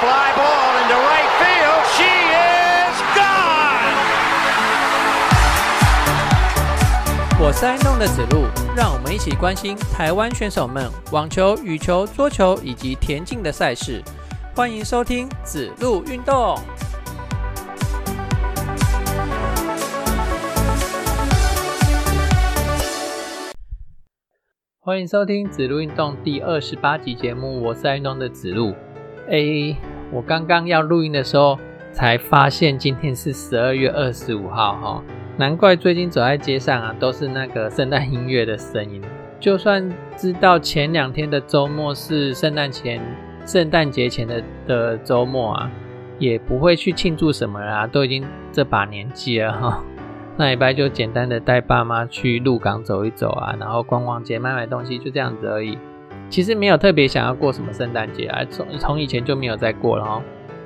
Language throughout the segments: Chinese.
fly ball into right field. She is gone. 我是爱弄的子路，让我们一起关心台湾选手们网球、羽球、桌球以及田径的赛事。欢迎收听子路运动。欢迎收听子路运动第二十八集节目，我是爱运动的子路。诶，我刚刚要录音的时候，才发现今天是十二月二十五号哈，难怪最近走在街上啊，都是那个圣诞音乐的声音。就算知道前两天的周末是圣诞前、圣诞节前的的周末啊，也不会去庆祝什么啦，都已经这把年纪了哈。那礼拜就简单的带爸妈去鹿港走一走啊，然后逛逛街、买买东西，就这样子而已。其实没有特别想要过什么圣诞节啊，从从以前就没有再过了哦。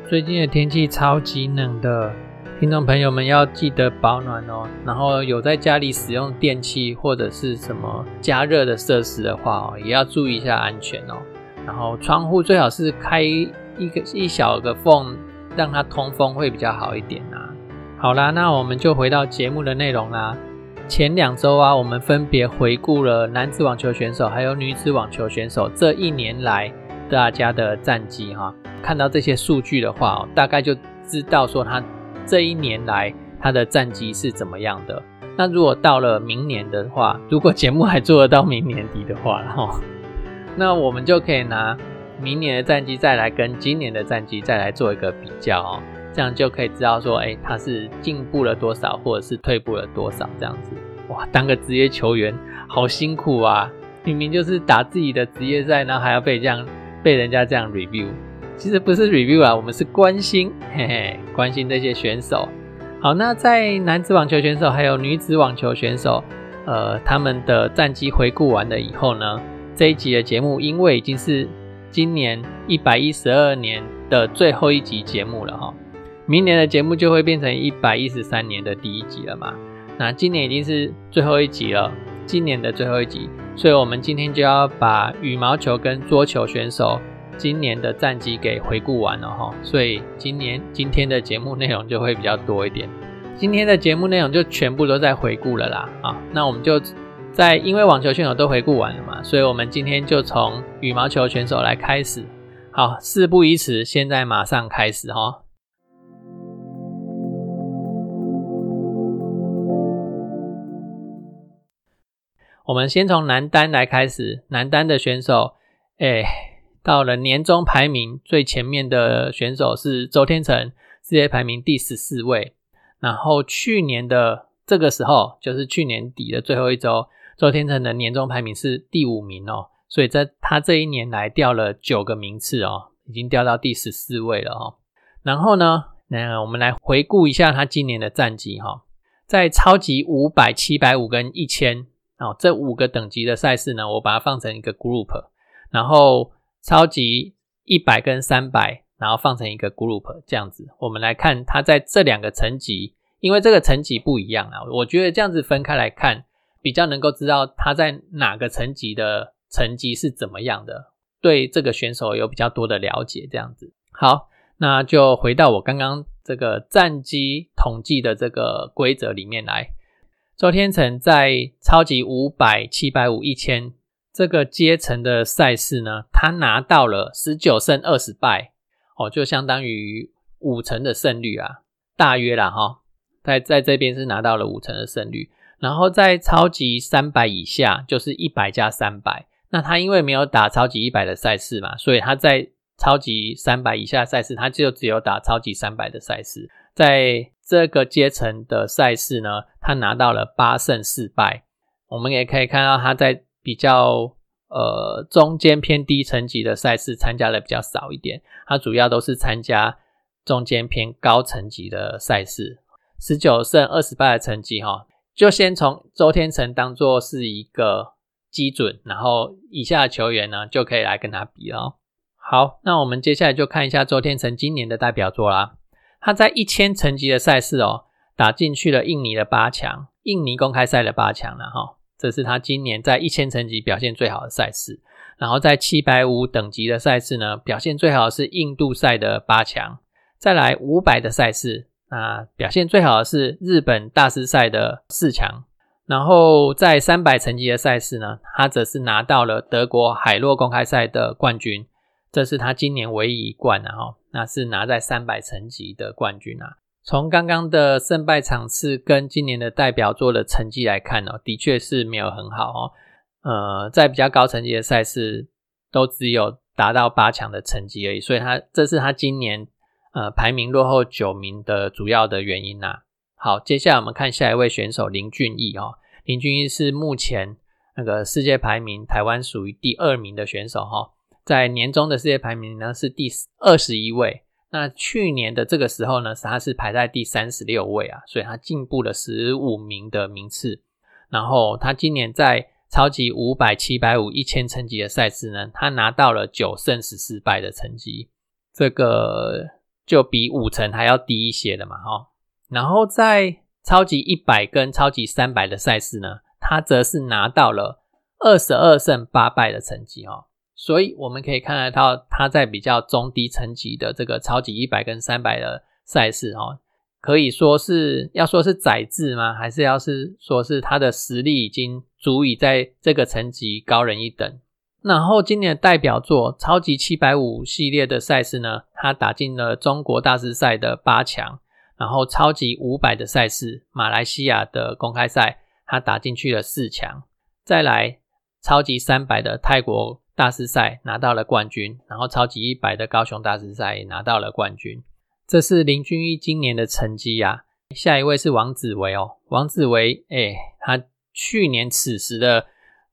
最近的天气超级冷的，听众朋友们要记得保暖哦。然后有在家里使用电器或者是什么加热的设施的话哦，也要注意一下安全哦。然后窗户最好是开一个一小个缝，让它通风会比较好一点啊。好啦，那我们就回到节目的内容啦。前两周啊，我们分别回顾了男子网球选手还有女子网球选手这一年来大家的战绩哈。看到这些数据的话，大概就知道说他这一年来他的战绩是怎么样的。那如果到了明年的话，如果节目还做得到明年底的话，哈，那我们就可以拿明年的战绩再来跟今年的战绩再来做一个比较。这样就可以知道说，哎，他是进步了多少，或者是退步了多少，这样子。哇，当个职业球员好辛苦啊！明明就是打自己的职业赛，然后还要被这样被人家这样 review。其实不是 review 啊，我们是关心，嘿嘿，关心这些选手。好，那在男子网球选手还有女子网球选手，呃，他们的战绩回顾完了以后呢，这一集的节目，因为已经是今年一百一十二年的最后一集节目了哈。明年的节目就会变成一百一十三年的第一集了嘛？那今年已经是最后一集了，今年的最后一集，所以我们今天就要把羽毛球跟桌球选手今年的战绩给回顾完了哈。所以今年今天的节目内容就会比较多一点。今天的节目内容就全部都在回顾了啦啊！那我们就在因为网球选手都回顾完了嘛，所以我们今天就从羽毛球选手来开始。好，事不宜迟，现在马上开始哈。我们先从男单来开始，男单的选手，哎，到了年终排名最前面的选手是周天成，世界排名第十四位。然后去年的这个时候，就是去年底的最后一周，周天成的年终排名是第五名哦，所以在他这一年来掉了九个名次哦，已经掉到第十四位了哦。然后呢，那我们来回顾一下他今年的战绩哈，在超级五百、七百五跟一千。哦，这五个等级的赛事呢，我把它放成一个 group，然后超级一百跟三百，然后放成一个 group，这样子，我们来看它在这两个层级，因为这个层级不一样啊，我觉得这样子分开来看，比较能够知道它在哪个层级的成绩是怎么样的，对这个选手有比较多的了解，这样子。好，那就回到我刚刚这个战绩统计的这个规则里面来。周天成在超级五百、七百五、一千这个阶层的赛事呢，他拿到了十九胜二十败，哦，就相当于五成的胜率啊，大约啦哈，在在这边是拿到了五成的胜率。然后在超级三百以下，就是一百加三百，那他因为没有打超级一百的赛事嘛，所以他在超级三百以下赛事，他就只有打超级三百的赛事，在。这个阶层的赛事呢，他拿到了八胜四败。我们也可以看到他在比较呃中间偏低层级的赛事参加的比较少一点，他主要都是参加中间偏高层级的赛事。十九胜二十败的成绩哈，就先从周天成当做是一个基准，然后以下的球员呢就可以来跟他比哦。好，那我们接下来就看一下周天成今年的代表作啦。他在一千层级的赛事哦，打进去了印尼的八强，印尼公开赛的八强了哈，这是他今年在一千层级表现最好的赛事。然后在七百五等级的赛事呢，表现最好的是印度赛的八强。再来五百的赛事，那表现最好的是日本大师赛的四强。然后在三百层级的赛事呢，他则是拿到了德国海洛公开赛的冠军，这是他今年唯一一冠啊！哈，那是拿在三百层级的冠军啊。从刚刚的胜败场次跟今年的代表作的成绩来看呢，的确是没有很好哦。呃，在比较高层级的赛事，都只有达到八强的成绩而已，所以他这是他今年。呃，排名落后九名的主要的原因呐。好，接下来我们看下一位选手林俊逸哦。林俊逸是目前那个世界排名台湾属于第二名的选手哈，在年终的世界排名呢是第二十一位。那去年的这个时候呢，他是排在第三十六位啊，所以他进步了十五名的名次。然后他今年在超级五百、七百五、一千层级的赛事呢，他拿到了九胜十四败的成绩。这个。就比五成还要低一些的嘛，哈。然后在超级一百跟超级三百的赛事呢，他则是拿到了二十二胜八败的成绩，哈。所以我们可以看得到，他在比较中低层级的这个超级一百跟三百的赛事，哈，可以说是要说是宰制吗？还是要是说是他的实力已经足以在这个层级高人一等？然后今年的代表作超级七百五系列的赛事呢，他打进了中国大师赛的八强。然后超级五百的赛事，马来西亚的公开赛，他打进去了四强。再来超级三百的泰国大师赛拿到了冠军，然后超级一百的高雄大师赛也拿到了冠军。这是林俊逸今年的成绩呀。下一位是王子维哦，王子维，哎，他去年此时的。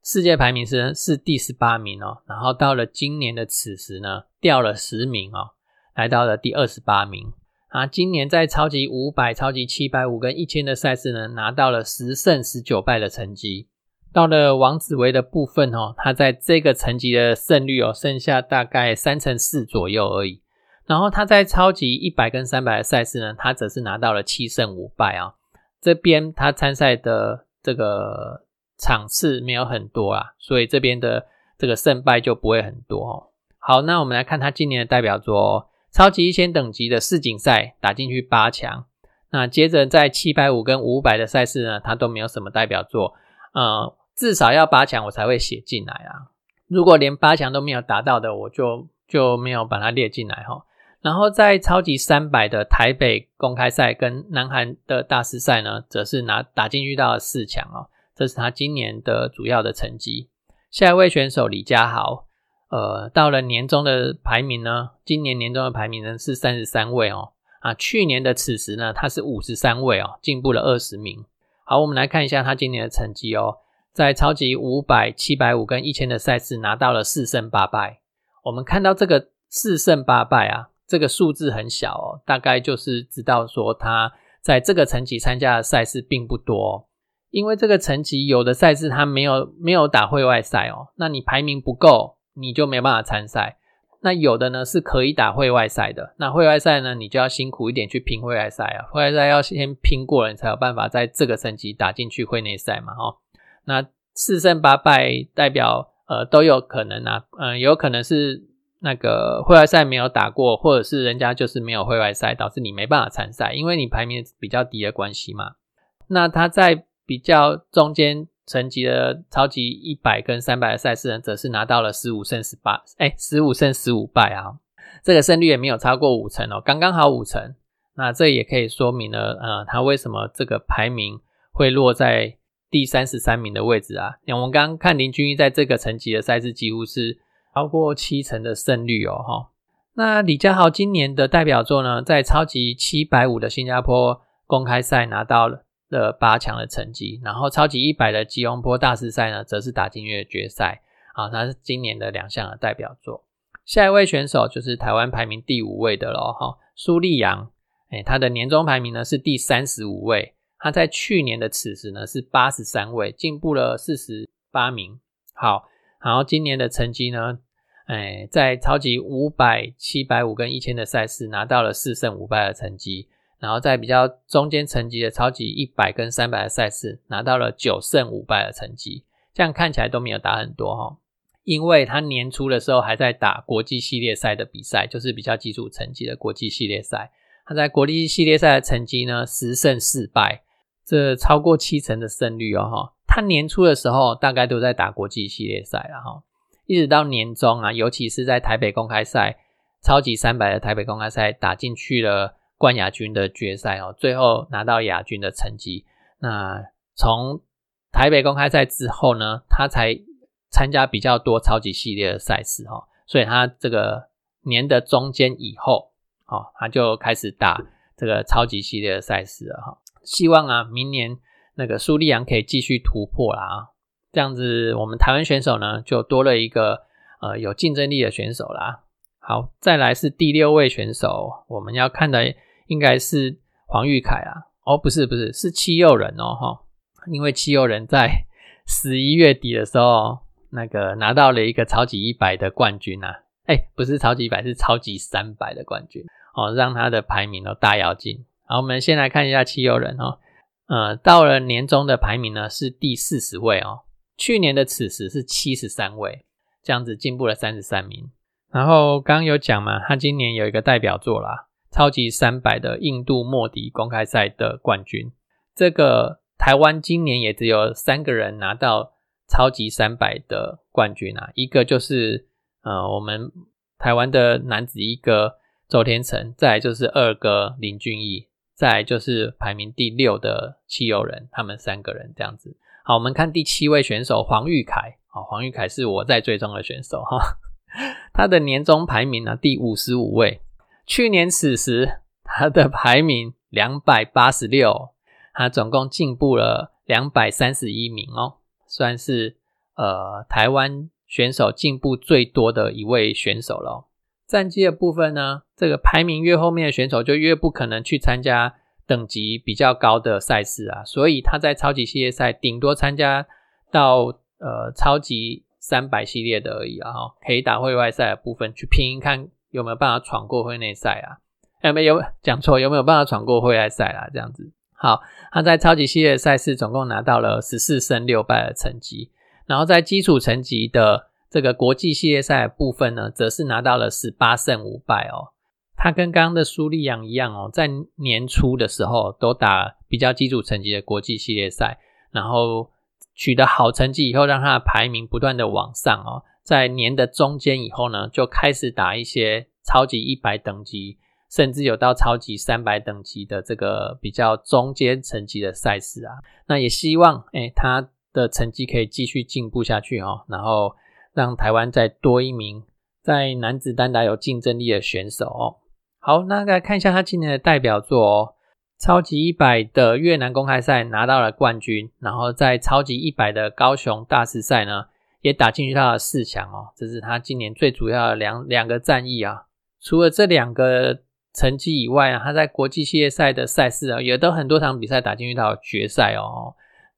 世界排名是是第十八名哦，然后到了今年的此时呢，掉了十名哦，来到了第二十八名啊。今年在超级五百、超级七百五跟一千的赛事呢，拿到了十胜十九败的成绩。到了王子维的部分哦，他在这个层级的胜率哦，剩下大概三成四左右而已。然后他在超级一百跟三百的赛事呢，他则是拿到了七胜五败啊。这边他参赛的这个。场次没有很多啊，所以这边的这个胜败就不会很多哦。好，那我们来看他今年的代表作，超级一千等级的世锦赛打进去八强。那接着在七百五跟五百的赛事呢，他都没有什么代表作，呃，至少要八强我才会写进来啊。如果连八强都没有达到的，我就就没有把它列进来哈。然后在超级三百的台北公开赛跟南韩的大师赛呢，则是拿打进去到了四强哦。这是他今年的主要的成绩。下一位选手李佳豪，呃，到了年终的排名呢，今年年终的排名呢是三十三位哦。啊，去年的此时呢，他是五十三位哦，进步了二十名。好，我们来看一下他今年的成绩哦，在超级五百、七百五跟一千的赛事拿到了四胜八败。我们看到这个四胜八败啊，这个数字很小哦，大概就是知道说他在这个层级参加的赛事并不多。因为这个层级有的赛事它没有没有打会外赛哦，那你排名不够，你就没办法参赛。那有的呢是可以打会外赛的，那会外赛呢你就要辛苦一点去拼会外赛啊，会外赛要先拼过了，你才有办法在这个层级打进去会内赛嘛，哦。那四胜八败代表呃都有可能啊，嗯，有可能是那个会外赛没有打过，或者是人家就是没有会外赛，导致你没办法参赛，因为你排名比较低的关系嘛。那他在比较中间层级的超级一百跟三百的赛事呢，则是拿到了十五胜十八，哎，十五胜十五败啊，这个胜率也没有超过五成哦，刚刚好五成。那这也可以说明了，呃，他为什么这个排名会落在第三十三名的位置啊？那我们刚刚看林君毅在这个层级的赛事几乎是超过七成的胜率哦，哈。那李佳豪今年的代表作呢，在超级七百五的新加坡公开赛拿到了。八强的成绩，然后超级一百的吉隆坡大师赛呢，则是打进月决赛啊，他是今年的两项的代表作。下一位选手就是台湾排名第五位的咯，哈，苏立阳，哎，他的年终排名呢是第三十五位，他在去年的此时呢是八十三位，进步了四十八名。好，然后今年的成绩呢，哎，在超级五百、七百五跟一千的赛事拿到了四胜五败的成绩。然后在比较中间层级的超级一百跟三百的赛事，拿到了九胜五败的成绩，这样看起来都没有打很多哈。因为他年初的时候还在打国际系列赛的比赛，就是比较基础成绩的国际系列赛。他在国际系列赛的成绩呢，十胜四败，这超过七成的胜率哦哈。他年初的时候大概都在打国际系列赛了哈，一直到年终啊，尤其是在台北公开赛、超级三百的台北公开赛打进去了冠亚军的决赛哦，最后拿到亚军的成绩。那从台北公开赛之后呢，他才参加比较多超级系列的赛事哈，所以他这个年的中间以后，哦，他就开始打这个超级系列的赛事了哈。希望啊，明年那个苏利昂可以继续突破啦啊，这样子我们台湾选手呢就多了一个呃有竞争力的选手啦。好，再来是第六位选手，我们要看的应该是黄玉凯啊，哦，不是不是，是七佑人哦哈。因为七友人在 十一月底的时候，那个拿到了一个超级一百的冠军啊，哎，不是超级一百，是超级三百的冠军哦，让他的排名都大跃进。好，我们先来看一下七友人哦，呃，到了年终的排名呢是第四十位哦，去年的此时是七十三位，这样子进步了三十三名。然后刚刚有讲嘛，他今年有一个代表作啦，超级三百的印度莫迪公开赛的冠军，这个。台湾今年也只有三个人拿到超级三百的冠军啊，一个就是呃我们台湾的男子一哥周天成，再就是二哥林俊逸，再就是排名第六的汽油人，他们三个人这样子。好，我们看第七位选手黄玉凯，啊，黄玉凯是我在追踪的选手哈，他的年终排名呢第五十五位，去年此时他的排名两百八十六。他总共进步了两百三十一名哦，算是呃台湾选手进步最多的一位选手了。战绩的部分呢，这个排名越后面的选手就越不可能去参加等级比较高的赛事啊，所以他在超级系列赛顶多参加到呃超级三百系列的而已啊，可以打会外赛的部分去拼看有没有办法闯过会内赛啊？哎，没有讲错，有没有办法闯过会外赛啦？这样子。好，他在超级系列赛事总共拿到了十四胜六败的成绩，然后在基础成绩的这个国际系列赛部分呢，则是拿到了十八胜五败哦。他跟刚刚的苏利扬一样哦，在年初的时候都打比较基础成绩的国际系列赛，然后取得好成绩以后，让他的排名不断的往上哦。在年的中间以后呢，就开始打一些超级一百等级。甚至有到超级三百等级的这个比较中间层级的赛事啊，那也希望哎他的成绩可以继续进步下去哦，然后让台湾再多一名在男子单打有竞争力的选手哦。好，那来看一下他今年的代表作哦，超级一百的越南公开赛拿到了冠军，然后在超级一百的高雄大师赛呢也打进去到了四强哦，这是他今年最主要的两两个战役啊。除了这两个。成绩以外啊，他在国际系列赛的赛事啊，也都很多场比赛打进去到决赛哦。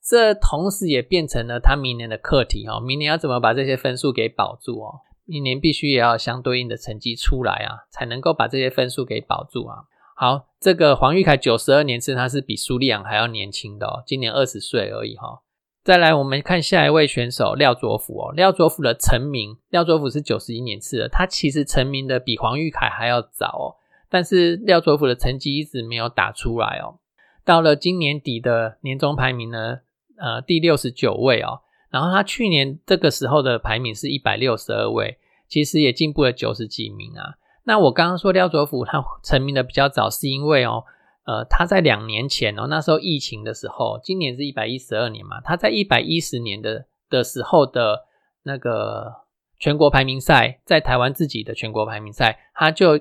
这同时也变成了他明年的课题哦。明年要怎么把这些分数给保住哦？明年必须也要相对应的成绩出来啊，才能够把这些分数给保住啊。好，这个黄玉凯九十二年次，他是比苏利昂还要年轻的哦，今年二十岁而已哈。再来，我们看下一位选手廖卓甫哦。廖卓甫的成名，廖卓甫是九十一年次的，他其实成名的比黄玉凯还要早哦。但是廖卓甫的成绩一直没有打出来哦，到了今年底的年终排名呢，呃，第六十九位哦，然后他去年这个时候的排名是一百六十二位，其实也进步了九十几名啊。那我刚刚说廖卓甫他成名的比较早，是因为哦，呃，他在两年前哦，那时候疫情的时候，今年是一百一十二年嘛，他在一百一十年的的时候的那个全国排名赛，在台湾自己的全国排名赛，他就。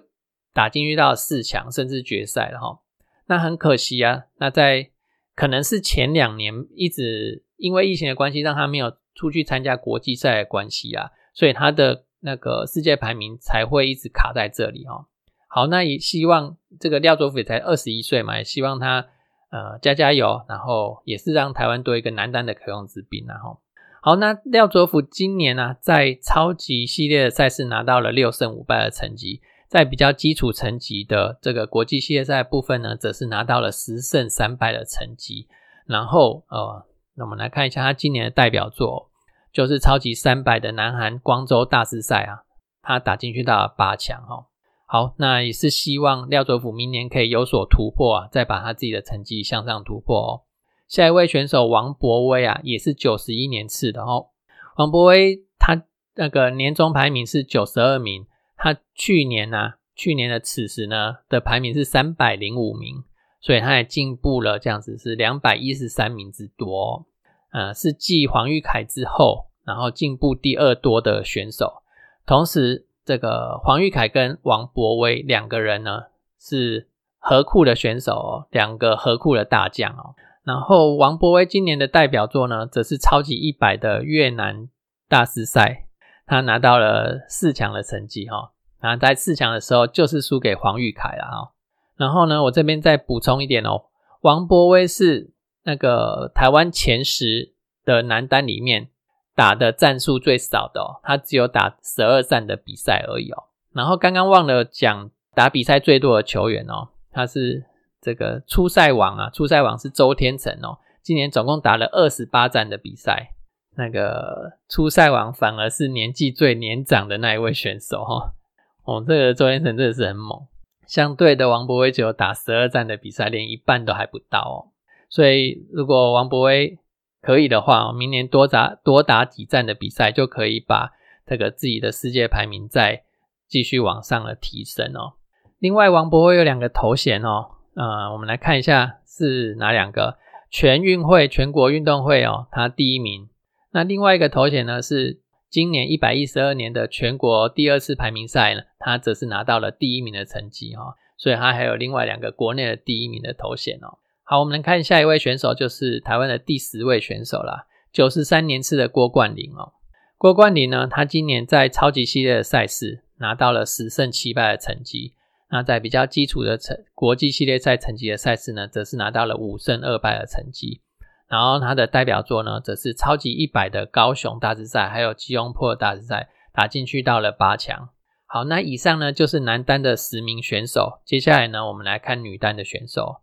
打进去到四强甚至决赛了哈，那很可惜啊。那在可能是前两年一直因为疫情的关系，让他没有出去参加国际赛的关系啊，所以他的那个世界排名才会一直卡在这里哦。好，那也希望这个廖卓甫也才二十一岁嘛，也希望他呃加加油，然后也是让台湾多一个男单的可用之兵然后。好，那廖卓甫今年呢在超级系列的赛事拿到了六胜五败的成绩。在比较基础层级的这个国际系列赛部分呢，则是拿到了十胜三败的成绩。然后，呃，那我们来看一下他今年的代表作，就是超级三百的南韩光州大师赛啊，他打进去到了八强哦。好，那也是希望廖卓甫明年可以有所突破啊，再把他自己的成绩向上突破哦。下一位选手王博威啊，也是九十一年次的哦。王博威他那个年终排名是九十二名，他去年呢，去年的此时呢的排名是三百零五名，所以他也进步了，这样子是两百一十三名之多，呃，是继黄玉凯之后，然后进步第二多的选手。同时，这个黄玉凯跟王博威两个人呢是河库的选手哦，两个河库的大将哦。然后王博威今年的代表作呢，则是超级一百的越南大师赛，他拿到了四强的成绩哈。然后在四强的时候，就是输给黄玉凯了哈。然后呢，我这边再补充一点哦，王博威是那个台湾前十的男单里面打的战术最少的哦，他只有打十二战的比赛而已哦。然后刚刚忘了讲打比赛最多的球员哦，他是。这个初赛王啊，初赛王是周天成哦，今年总共打了二十八战的比赛。那个初赛王反而是年纪最年长的那一位选手哈。哦，这个周天成真的是很猛。相对的，王博威只有打十二战的比赛，连一半都还不到哦。所以，如果王博威可以的话，明年多打多打几战的比赛，就可以把这个自己的世界排名再继续往上了提升哦。另外，王博威有两个头衔哦。呃，我们来看一下是哪两个全运会全国运动会哦，他第一名。那另外一个头衔呢是今年一百一十二年的全国第二次排名赛呢，他则是拿到了第一名的成绩哈，所以他还有另外两个国内的第一名的头衔哦。好，我们来看下一位选手，就是台湾的第十位选手啦，九十三年次的郭冠霖哦。郭冠霖呢，他今年在超级系列的赛事拿到了十胜七败的成绩。那在比较基础的成国际系列赛成绩的赛事呢，则是拿到了五胜二败的成绩。然后他的代表作呢，则是超级一百的高雄大师赛，还有吉隆坡大师赛，打进去到了八强。好，那以上呢就是男单的十名选手。接下来呢，我们来看女单的选手。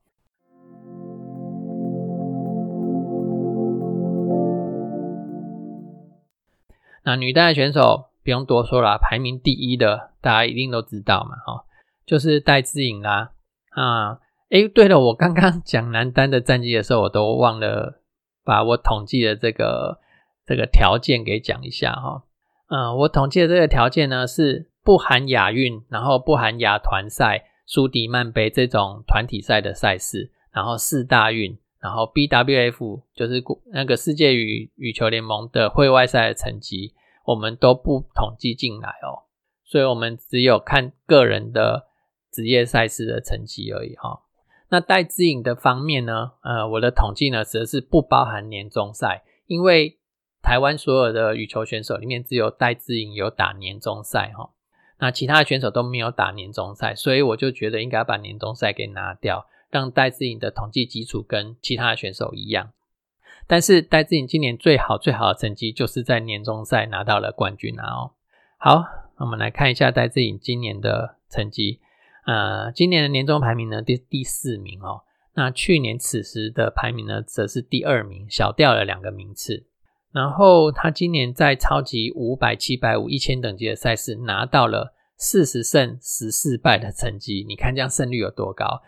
那女单的选手不用多说了，排名第一的大家一定都知道嘛，哈。就是戴资颖啦，啊，诶，对了，我刚刚讲男单的战绩的时候，我都忘了把我统计的这个这个条件给讲一下哈。嗯，我统计的这个条件呢是不含亚运，然后不含亚团赛、苏迪曼杯这种团体赛的赛事，然后四大运，然后 BWF 就是那个世界羽羽球联盟的会外赛的成绩，我们都不统计进来哦。所以我们只有看个人的。职业赛事的成绩而已哈。那戴资颖的方面呢？呃，我的统计呢，则是不包含年终赛，因为台湾所有的羽球选手里面，只有戴资颖有打年终赛哈。那其他的选手都没有打年终赛，所以我就觉得应该把年终赛给拿掉，让戴资颖的统计基础跟其他的选手一样。但是戴资颖今年最好最好的成绩，就是在年终赛拿到了冠军啊！哦，好，我们来看一下戴资颖今年的成绩。呃，今年的年终排名呢，第第四名哦。那去年此时的排名呢，则是第二名，小掉了两个名次。然后他今年在超级五百、七百五、一千等级的赛事拿到了四十胜十四败的成绩。你看这样胜率有多高？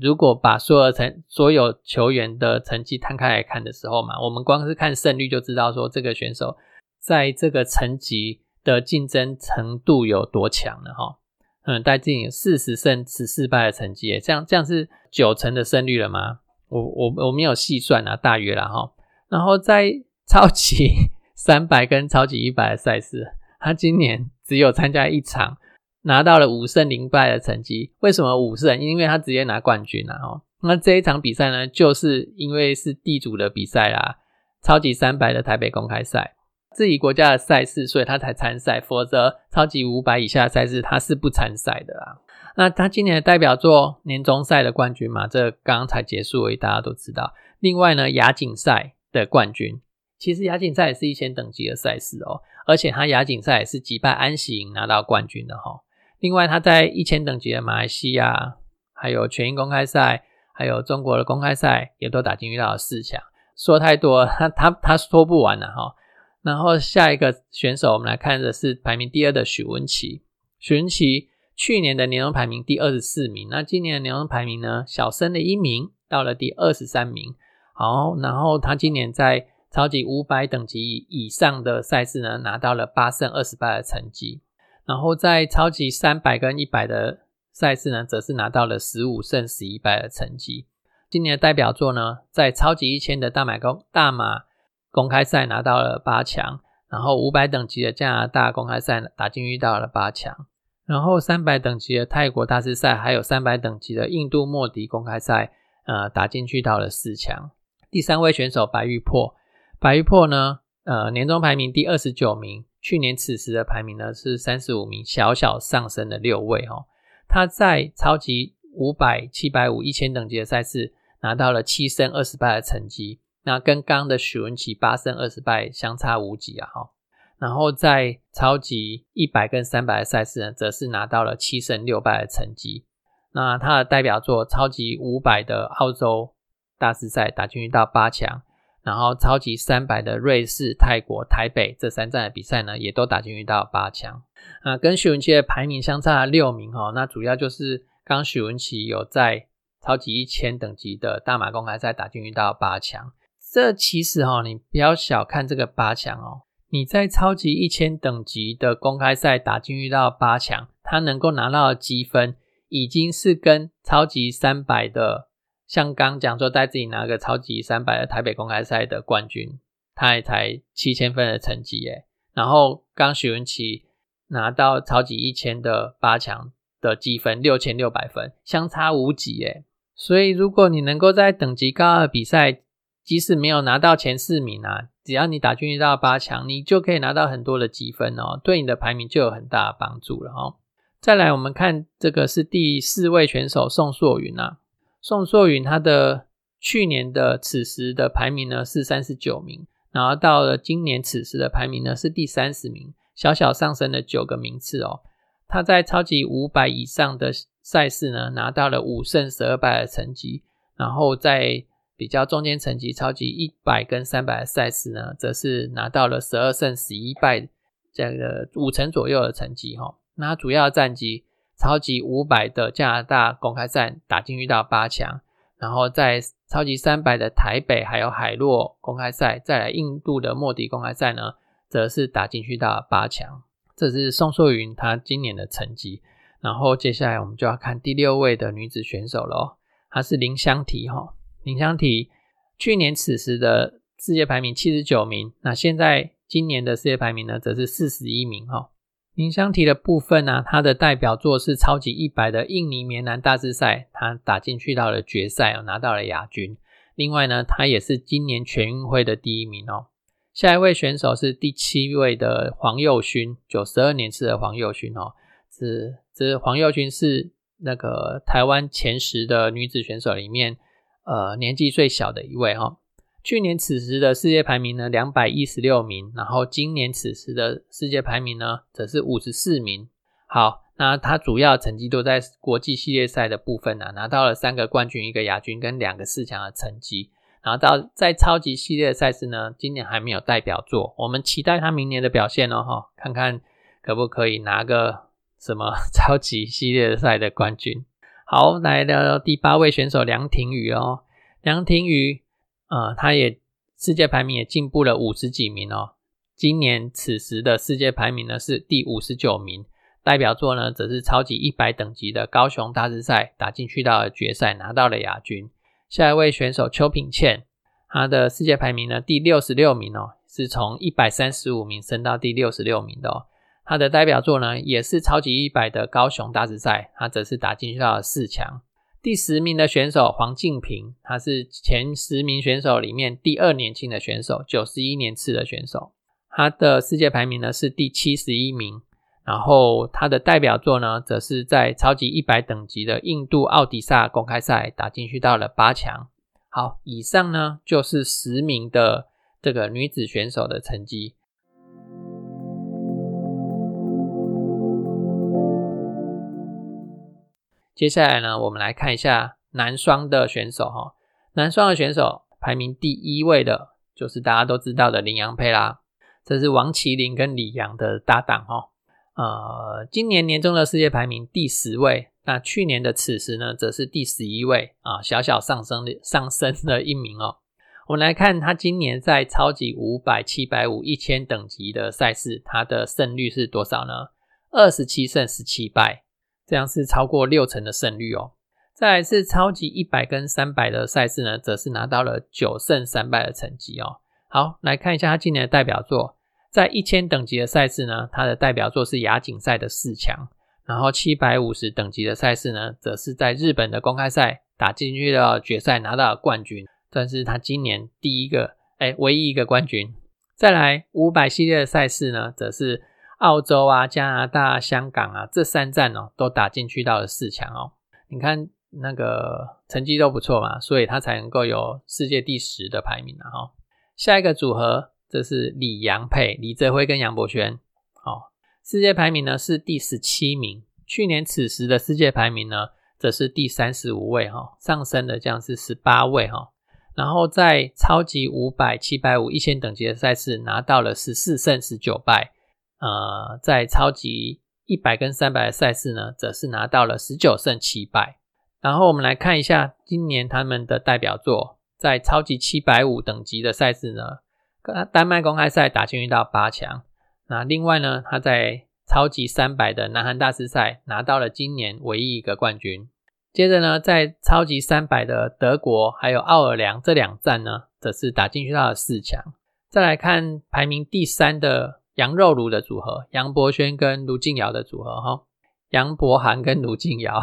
如果把所有成所有球员的成绩摊开来看的时候嘛，我们光是看胜率就知道说这个选手在这个层级的竞争程度有多强了哈。嗯，戴资颖四十胜十四败的成绩，这样这样是九成的胜率了吗？我我我没有细算啊，大约了哈。然后在超级 三百跟超级一百的赛事，他今年只有参加一场，拿到了五胜零败的成绩。为什么五胜？因为他直接拿冠军了哈。那这一场比赛呢，就是因为是地主的比赛啦，超级三百的台北公开赛。自己国家的赛事，所以他才参赛，否则超级五百以下的赛事他是不参赛的啦。那他今年的代表作年终赛的冠军嘛，这刚刚才结束而已，大家都知道。另外呢，亚锦赛的冠军，其实亚锦赛也是一千等级的赛事哦，而且他亚锦赛也是击败安喜拿到冠军的哈。另外他在一千等级的马来西亚，还有全英公开赛，还有中国的公开赛，也都打进遇到了四强。说太多，他他他说不完了哈。然后下一个选手，我们来看的是排名第二的许文琪。许文琪去年的年终排名第二十四名，那今年的年终排名呢，小升了一名，到了第二十三名。好，然后他今年在超级五百等级以上的赛事呢，拿到了八胜二十败的成绩。然后在超级三百跟一百的赛事呢，则是拿到了十五胜十一败的成绩。今年的代表作呢，在超级一千的大马公大马。公开赛拿到了八强，然后五百等级的加拿大公开赛打进遇到了八强，然后三百等级的泰国大师赛，还有三百等级的印度莫迪公开赛，呃，打进去到了四强。第三位选手白玉破，白玉破呢，呃，年终排名第二十九名，去年此时的排名呢是三十五名，小小上升了六位哦。他在超级五百、七百五、一千等级的赛事拿到了七胜二十八的成绩。那跟刚的许文琪八胜二十败相差无几啊！哈，然后在超级一百跟三百的赛事呢，则是拿到了七胜六败的成绩。那他的代表作超级五百的澳洲大师赛打进去到八强，然后超级三百的瑞士、泰国、台北这三站的比赛呢，也都打进去到八强。啊，跟许文琪的排名相差六名哈。那主要就是刚许文琪有在超级一千等级的大马公开赛打进去到八强。这其实哈，你不要小看这个八强哦。你在超级一千等级的公开赛打进遇到八强，他能够拿到的积分，已经是跟超级三百的，像刚讲说带自己拿个超级三百的台北公开赛的冠军，他也才七千分的成绩耶。然后刚许文琪拿到超级一千的八强的积分六千六百分，相差无几耶。所以如果你能够在等级高的比赛，即使没有拿到前四名啊，只要你打进去到八强，你就可以拿到很多的积分哦，对你的排名就有很大的帮助了哦。再来，我们看这个是第四位选手宋硕云啊，宋硕云他的去年的此时的排名呢是三十九名，然后到了今年此时的排名呢是第三十名，小小上升了九个名次哦。他在超级五百以上的赛事呢拿到了五胜十二败的成绩，然后在比较中间层级超级一百跟三百的赛事呢，则是拿到了十二胜十一败这个五成左右的成绩哈。那主要战绩超级五百的加拿大公开赛打进去到八强，然后在超级三百的台北还有海洛公开赛，再来印度的莫迪公开赛呢，则是打进去到八强。这是宋硕云她今年的成绩。然后接下来我们就要看第六位的女子选手喽，她是林香缇哈。林香缇去年此时的世界排名七十九名，那现在今年的世界排名呢，则是四十一名哈。林香缇的部分呢，她的代表作是超级一百的印尼棉男大师赛，她打进去到了决赛，拿到了亚军。另外呢，她也是今年全运会的第一名哦。下一位选手是第七位的黄佑勋，九十二年次的黄佑勋哦，是这黄佑勋是那个台湾前十的女子选手里面。呃，年纪最小的一位哈，去年此时的世界排名呢两百一十六名，然后今年此时的世界排名呢则是五十四名。好，那他主要成绩都在国际系列赛的部分呢，拿到了三个冠军、一个亚军跟两个四强的成绩。然后到在超级系列赛事呢，今年还没有代表作，我们期待他明年的表现哦哈，看看可不可以拿个什么 超级系列赛的冠军。好，来聊聊第八位选手梁廷宇哦。梁廷宇，呃，他也世界排名也进步了五十几名哦。今年此时的世界排名呢是第五十九名，代表作呢则是超级一百等级的高雄大师赛打进去到了决赛，拿到了亚军。下一位选手邱品倩，他的世界排名呢第六十六名哦，是从一百三十五名升到第六十六名的哦。他的代表作呢，也是超级一百的高雄大师赛，他则是打进去到了四强。第十名的选手黄敬平，他是前十名选手里面第二年轻的选手，九十一年次的选手。他的世界排名呢是第七十一名，然后他的代表作呢，则是在超级一百等级的印度奥迪萨公开赛打进去到了八强。好，以上呢就是十名的这个女子选手的成绩。接下来呢，我们来看一下男双的选手哈。男双的选手排名第一位的，就是大家都知道的林洋配啦。这是王麒麟跟李阳的搭档哦。呃，今年年终的世界排名第十位，那去年的此时呢，则是第十一位啊，小小上升的上升了一名哦。我们来看他今年在超级五百、七百五、一千等级的赛事，他的胜率是多少呢？二十七胜十七败，这样是超过六成的胜率哦。再来是超级一百跟三百的赛事呢，则是拿到了九胜三败的成绩哦。好，来看一下他今年的代表作，在一千等级的赛事呢，他的代表作是亚锦赛的四强，然后七百五十等级的赛事呢，则是在日本的公开赛打进去的决赛拿到了冠军。算是他今年第一个，哎，唯一一个冠军。再来五百系列的赛事呢，则是澳洲啊、加拿大、香港啊这三站哦，都打进去到了四强哦。你看那个成绩都不错嘛，所以他才能够有世界第十的排名啊。哈，下一个组合，这是李杨配李泽辉跟杨博轩，哦，世界排名呢是第十七名。去年此时的世界排名呢，则是第三十五位哈，上升的这样是十八位哈。然后在超级五百、七百五、一千等级的赛事拿到了十四胜十九败，呃，在超级一百跟三百的赛事呢，则是拿到了十九胜七败。然后我们来看一下今年他们的代表作，在超级七百五等级的赛事呢，丹麦公开赛打进到八强。那另外呢，他在超级三百的南韩大师赛拿到了今年唯一一个冠军。接着呢，在超级三百的德国还有奥尔良这两站呢，则是打进去到了四强。再来看排名第三的杨肉炉的组合，杨博轩跟卢静瑶的组合哈。杨博涵跟卢静瑶，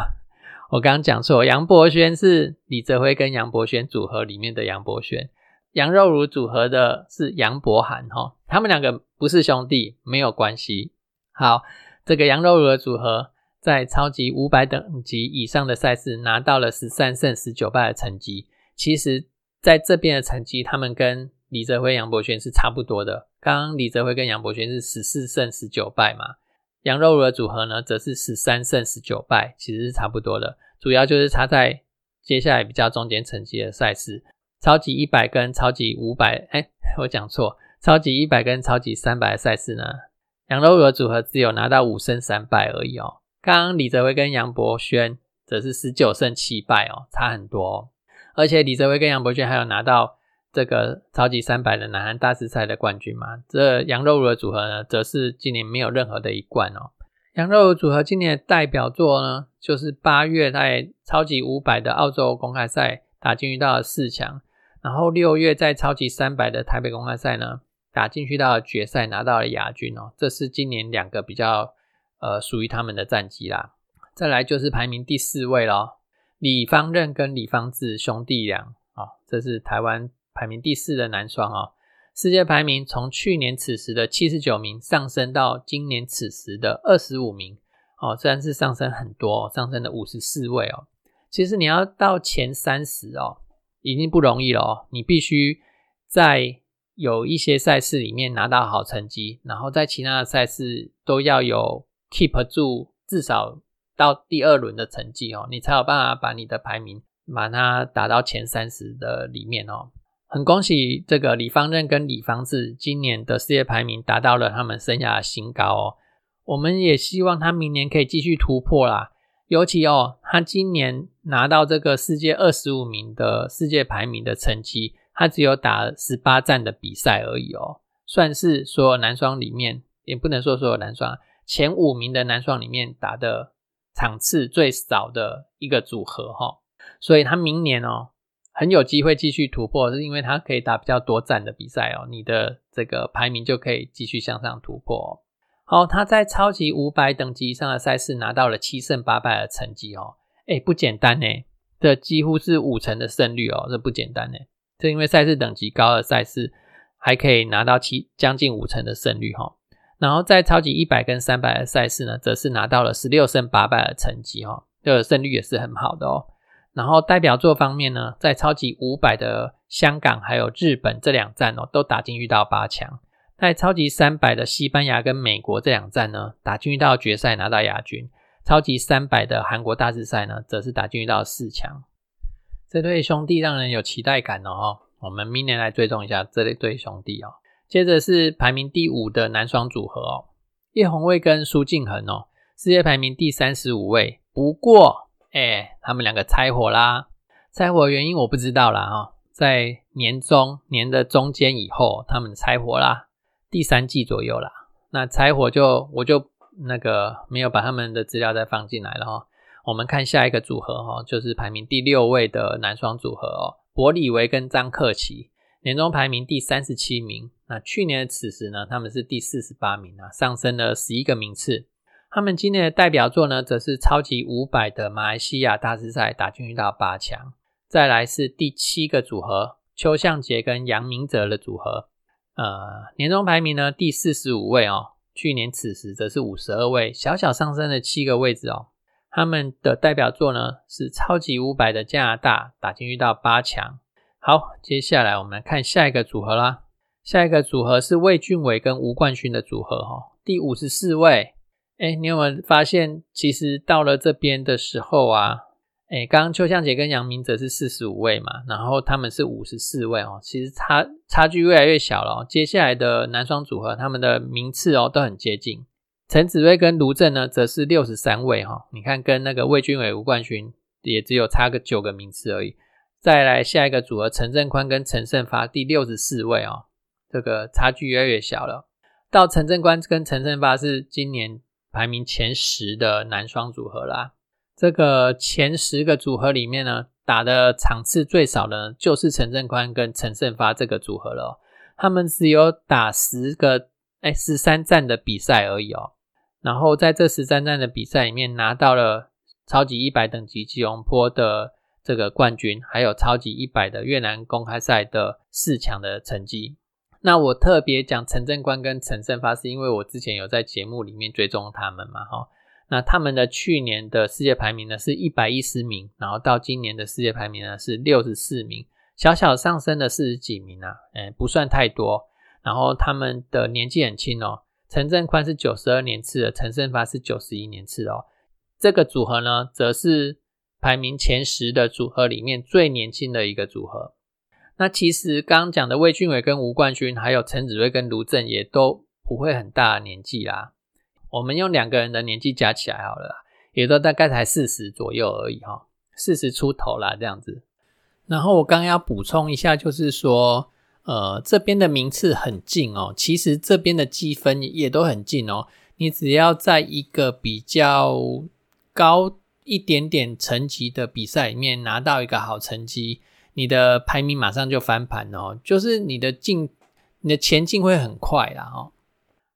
我刚刚讲错，杨博轩是李泽辉跟杨博轩组合里面的杨博轩，杨肉炉组合的是杨博涵哈。他们两个不是兄弟，没有关系。好，这个杨肉炉的组合。在超级五百等级以上的赛事拿到了十三胜十九败的成绩。其实，在这边的成绩，他们跟李泽辉、杨博轩是差不多的。刚刚李泽辉跟杨博轩是十四胜十九败嘛，杨肉的组合呢，则是十三胜十九败，其实是差不多的。主要就是差在接下来比较中间成绩的赛事，超级一百跟超级五百，哎，我讲错，超级一百跟超级三百的赛事呢，杨肉的组合只有拿到五胜三败而已哦。刚刚李泽辉跟杨博轩则是十九胜七败哦，差很多。哦。而且李泽辉跟杨博轩还有拿到这个超级三百的南韩大师赛的冠军嘛？这羊肉茹的组合呢，则是今年没有任何的一冠哦。羊肉茹组合今年的代表作呢，就是八月在超级五百的澳洲公开赛打进去到了四强，然后六月在超级三百的台北公开赛呢打进去到了决赛，拿到了亚军哦。这是今年两个比较。呃，属于他们的战绩啦。再来就是排名第四位咯，李方任跟李方志兄弟俩啊，这是台湾排名第四的男双哦。世界排名从去年此时的七十九名上升到今年此时的二十五名哦，虽然是上升很多，上升了五十四位哦。其实你要到前三十哦，已经不容易了哦。你必须在有一些赛事里面拿到好成绩，然后在其他的赛事都要有。keep 住至少到第二轮的成绩哦，你才有办法把你的排名把它打到前三十的里面哦。很恭喜这个李方任跟李方志今年的世界排名达到了他们生涯的新高哦。我们也希望他明年可以继续突破啦。尤其哦，他今年拿到这个世界二十五名的世界排名的成绩，他只有打十八站的比赛而已哦，算是所有男双里面，也不能说所有男双。前五名的男双里面打的场次最少的一个组合哈，所以他明年哦很有机会继续突破，是因为他可以打比较多站的比赛哦，你的这个排名就可以继续向上突破。哦好，他在超级五百等级以上的赛事拿到了七胜八败的成绩哦，哎不简单呢，这几乎是五成的胜率哦，这不简单呢，这因为赛事等级高的赛事还可以拿到七将近五成的胜率哈。然后在超级一百跟三百的赛事呢，则是拿到了十六胜八败的成绩哈，这个胜率也是很好的哦。然后代表作方面呢，在超级五百的香港还有日本这两站哦，都打进去到八强。在超级三百的西班牙跟美国这两站呢，打进去到决赛拿到亚军。超级三百的韩国大师赛呢，则是打进去到四强。这对兄弟让人有期待感哦。我们明年来追踪一下这对兄弟哦。接着是排名第五的男双组合哦，叶红卫跟苏敬恒哦，世界排名第三十五位。不过，哎，他们两个拆伙啦，拆伙原因我不知道啦哈，在年中年的中间以后，他们拆伙啦，第三季左右啦。那拆伙就我就那个没有把他们的资料再放进来了哈。我们看下一个组合哈，就是排名第六位的男双组合哦，博里维跟张克奇，年终排名第三十七名。那去年的此时呢，他们是第四十八名啊，上升了十一个名次。他们今年的代表作呢，则是超级五百的马来西亚大师赛打进到八强。再来是第七个组合，邱向杰跟杨明哲的组合，呃，年终排名呢第四十五位哦，去年此时则是五十二位，小小上升了七个位置哦。他们的代表作呢是超级五百的加拿大打进去到八强。好，接下来我们看下一个组合啦。下一个组合是魏俊伟跟吴冠勋的组合哈，第五十四位。哎，你有没有发现，其实到了这边的时候啊，哎，刚刚邱向杰跟杨明哲是四十五位嘛，然后他们是五十四位哦，其实差差距越来越小了。接下来的男双组合，他们的名次哦都很接近。陈子睿跟卢正呢，则是六十三位哈。你看，跟那个魏俊伟、吴冠勋也只有差个九个名次而已。再来下一个组合，陈振宽跟陈胜发，第六十四位哦，这个差距越来越小了。到陈振宽跟陈胜发是今年排名前十的男双组合啦。这个前十个组合里面呢，打的场次最少的，就是陈振宽跟陈胜发这个组合了。他们只有打十个。哎，十三站的比赛而已哦。然后在这十三站的比赛里面，拿到了超级一百等级吉隆坡的这个冠军，还有超级一百的越南公开赛的四强的成绩。那我特别讲陈正官跟陈胜发，是因为我之前有在节目里面追踪他们嘛，哈。那他们的去年的世界排名呢是一百一十名，然后到今年的世界排名呢是六十四名，小小上升了四十几名啊，哎，不算太多。然后他们的年纪很轻哦，陈振宽是九十二年次的，陈胜发是九十一年次哦。这个组合呢，则是排名前十的组合里面最年轻的一个组合。那其实刚刚讲的魏俊伟跟吴冠勋，还有陈子睿跟卢正，也都不会很大的年纪啦。我们用两个人的年纪加起来好了，也都大概才四十左右而已哈，四十出头啦这样子。然后我刚要补充一下，就是说。呃，这边的名次很近哦，其实这边的积分也都很近哦。你只要在一个比较高一点点层级的比赛里面拿到一个好成绩，你的排名马上就翻盘哦，就是你的进，你的前进会很快啦哦。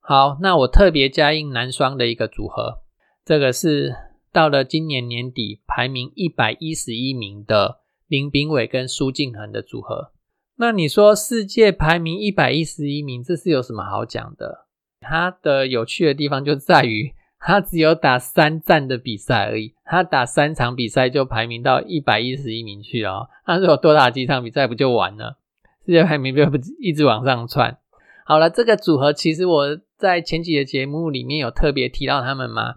好，那我特别加印男双的一个组合，这个是到了今年年底排名一百一十一名的林炳伟跟苏敬恒的组合。那你说世界排名一百一十一名，这是有什么好讲的？它的有趣的地方就在于，他只有打三站的比赛而已，他打三场比赛就排名到一百一十一名去了。他如果多打几场比赛，不就完了？世界排名不不一直往上窜？好了，这个组合其实我在前几的节目里面有特别提到他们吗？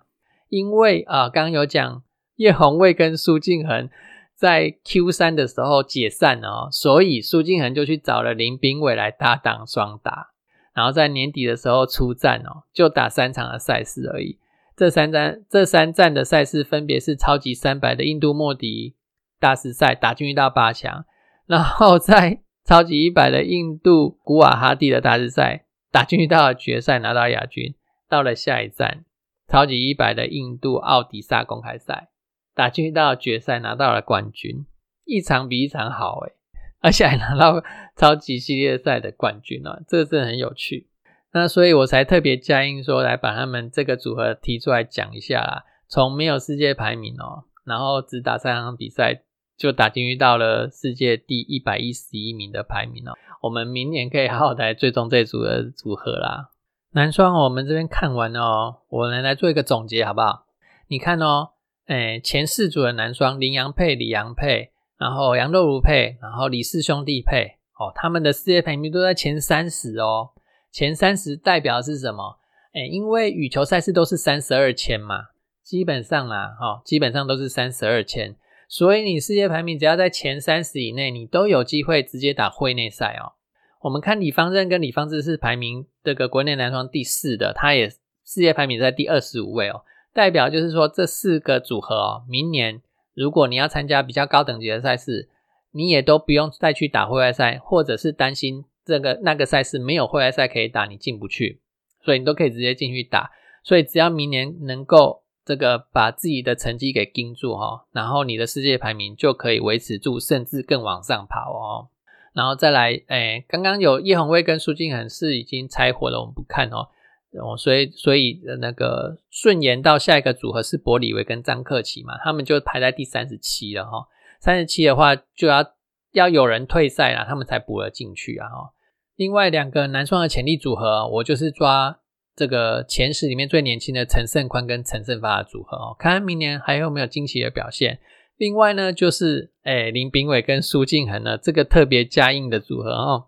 因为啊，刚刚有讲叶红卫跟苏敬恒。在 Q 三的时候解散哦，所以苏敬恒就去找了林炳伟来搭档双打，然后在年底的时候出战哦，就打三场的赛事而已。这三站这三站的赛事分别是超级三百的印度莫迪大师赛打进去到八强，然后在超级一百的印度古瓦哈蒂的大师赛打进去到了决赛拿到亚军，到了下一站超级一百的印度奥迪萨公开赛。打进去到决赛拿到了冠军，一场比一场好诶，而且还拿到超级系列赛的冠军啊，这个真的很有趣。那所以我才特别加印说来把他们这个组合提出来讲一下啦。从没有世界排名哦，然后只打三场比赛就打进去到了世界第一百一十一名的排名哦。我们明年可以好好来追踪这组的组合啦。男双我们这边看完哦，我们来做一个总结好不好？你看哦。哎，前四组的男双林洋配、李洋配，然后杨若如配，然后李氏兄弟配，哦，他们的世界排名都在前三十哦。前三十代表是什么？哎，因为羽球赛事都是三十二签嘛，基本上啦，哈，基本上都是三十二签，所以你世界排名只要在前三十以内，你都有机会直接打会内赛哦。我们看李方正跟李方志是排名这个国内男双第四的，他也世界排名在第二十五位哦，代表就是说这四个组合哦，明年如果你要参加比较高等级的赛事，你也都不用再去打户外赛，或者是担心这个那个赛事没有户外赛可以打，你进不去，所以你都可以直接进去打。所以只要明年能够这个把自己的成绩给盯住哈，然后你的世界排名就可以维持住，甚至更往上跑哦。然后再来，哎，刚刚有叶红卫跟苏敬恒是已经拆伙了，我们不看哦。哦，所以所以那个顺延到下一个组合是伯里维跟张克奇嘛，他们就排在第三十七了哈。三十七的话就要要有人退赛了，他们才补了进去啊哈。另外两个男双的潜力组合，我就是抓这个前十里面最年轻的陈胜宽跟陈胜发的组合哦，看看明年还有没有惊喜的表现。另外呢，就是诶林炳伟跟苏敬恒呢，这个特别加印的组合哦，